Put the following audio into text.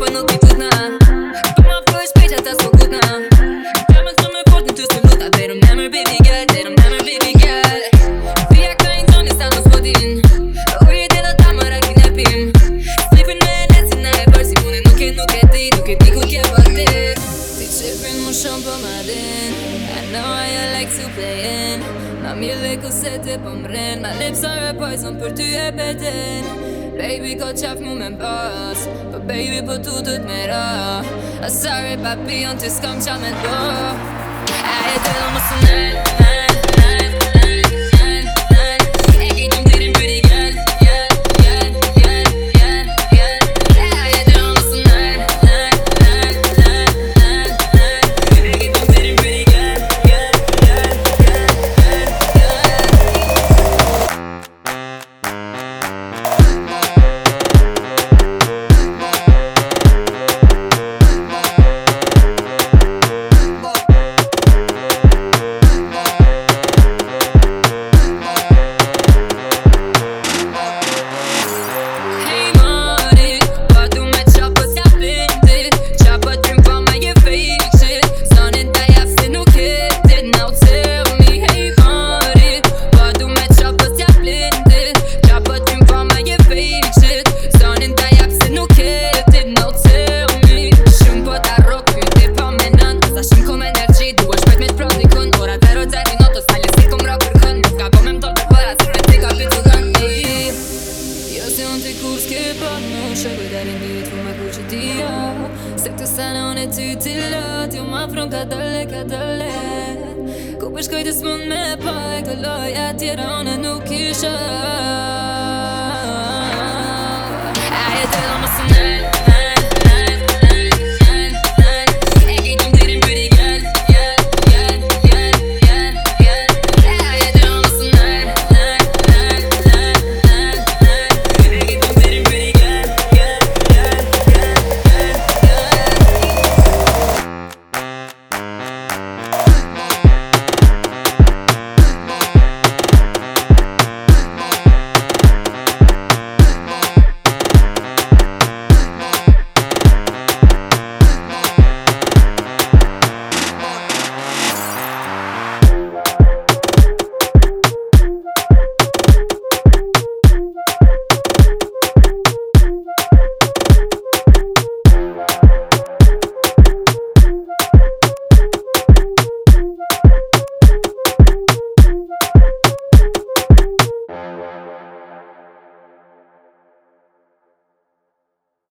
po nuk i të dna Po ma fëllë shpejt atë asë fëgut nga Ka më të më kërtë në të së mëta They don't never baby girl, they don't never baby girl Fija ka i zonë i sa në spotin Uri të dhe ta më rakin e pim Slipin me e lesin e bërë si mune Nuk e nuk e ti, nuk e ti ku kje bërë ti Ti qipin më shumë për madin I know how you like to play in Ma mi leku se të pëmren Ma lipsa e poison për ty e poison për ty e beden Baby ka qaf mu me mbas Po baby po tu të të mera A sorry papi on të skam qa me të A e të do më së nëllë shoku dhe rindirit fu me kuqë dhja Se këtë sene unë e ty t'i lëtë Jo ma fronë ka dëlle, ka dëlle Ku të smun me pa E këtë loj tjera unë nuk isha